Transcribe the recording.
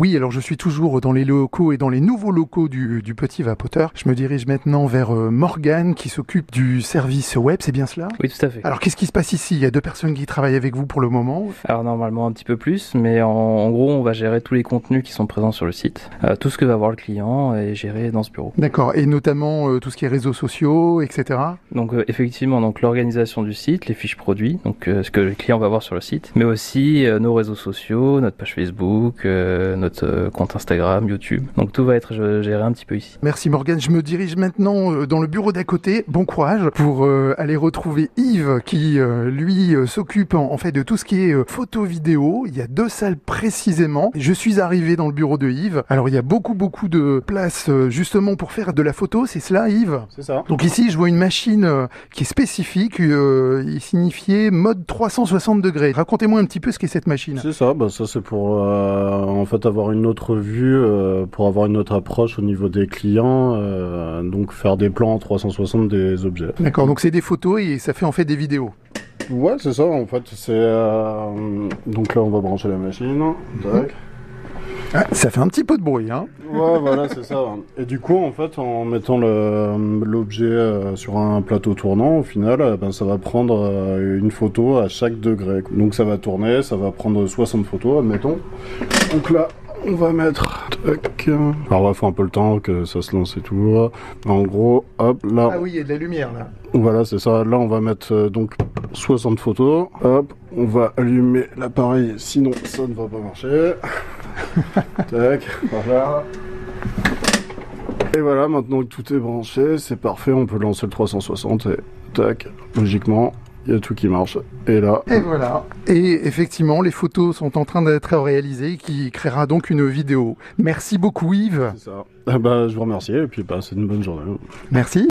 Oui, alors je suis toujours dans les locaux et dans les nouveaux locaux du, du Petit Vapoteur. Je me dirige maintenant vers euh, Morgane qui s'occupe du service web, c'est bien cela? Oui, tout à fait. Alors qu'est-ce qui se passe ici? Il y a deux personnes qui travaillent avec vous pour le moment. Alors normalement un petit peu plus, mais en, en gros on va gérer tous les contenus qui sont présents sur le site. Euh, tout ce que va voir le client est géré dans ce bureau. D'accord, et notamment euh, tout ce qui est réseaux sociaux, etc. Donc euh, effectivement, donc l'organisation du site, les fiches produits, donc ce que le client va voir sur le site, mais aussi nos réseaux sociaux, notre page Facebook, notre euh, compte Instagram, YouTube. Donc tout va être géré un petit peu ici. Merci Morgane, je me dirige maintenant euh, dans le bureau d'à côté. Bon courage pour euh, aller retrouver Yves qui lui s'occupe en, fait de tout ce qui est photo vidéo. Il y a deux salles précisément. Je suis arrivé dans le bureau de Yves. Alors il y a beaucoup beaucoup de place euh, justement pour faire de la photo, c'est cela Yves? C'est ça. Donc ici je vois une machine qui est spécifique, euh, il est signifié mode 360 degrés. Racontez-moi un petit peu ce qu'est cette machine. C'est ça, bah ça c'est pour euh, en fait avoir une autre vue, euh, pour avoir une autre approche au niveau des clients, euh, donc faire des plans en 360 des objets. D'accord, donc c'est des photos et ça fait en fait des vidéos. Ouais, c'est ça en fait. C'est euh, donc là on va brancher la machine. Tac. Ah, ça fait un petit peu de bruit, hein Ouais, voilà, c'est ça. Et du coup, en fait, en mettant l'objet euh, sur un plateau tournant, au final, euh, ben, ça va prendre euh, une photo à chaque degré. Donc ça va tourner, ça va prendre 60 photos, admettons. Donc là, on va mettre... tac. Alors il faut un peu le temps que ça se lance et tout. En gros, hop, là, Ah oui, il y a de la lumière là. voilà, c'est ça. Là, on va mettre euh, donc 60 photos. Hop, on va allumer l'appareil, sinon ça ne va pas marcher. Tac, voilà. Et voilà, maintenant que tout est branché, c'est parfait, on peut lancer le 360 et tac, logiquement, il y a tout qui marche. Et là, Et voilà. Et effectivement, les photos sont en train d'être réalisées, qui créera donc une vidéo. Merci beaucoup Yves. c'est ça. Ah bah, je vous remercie et puis bah, c'est une bonne journée. Merci.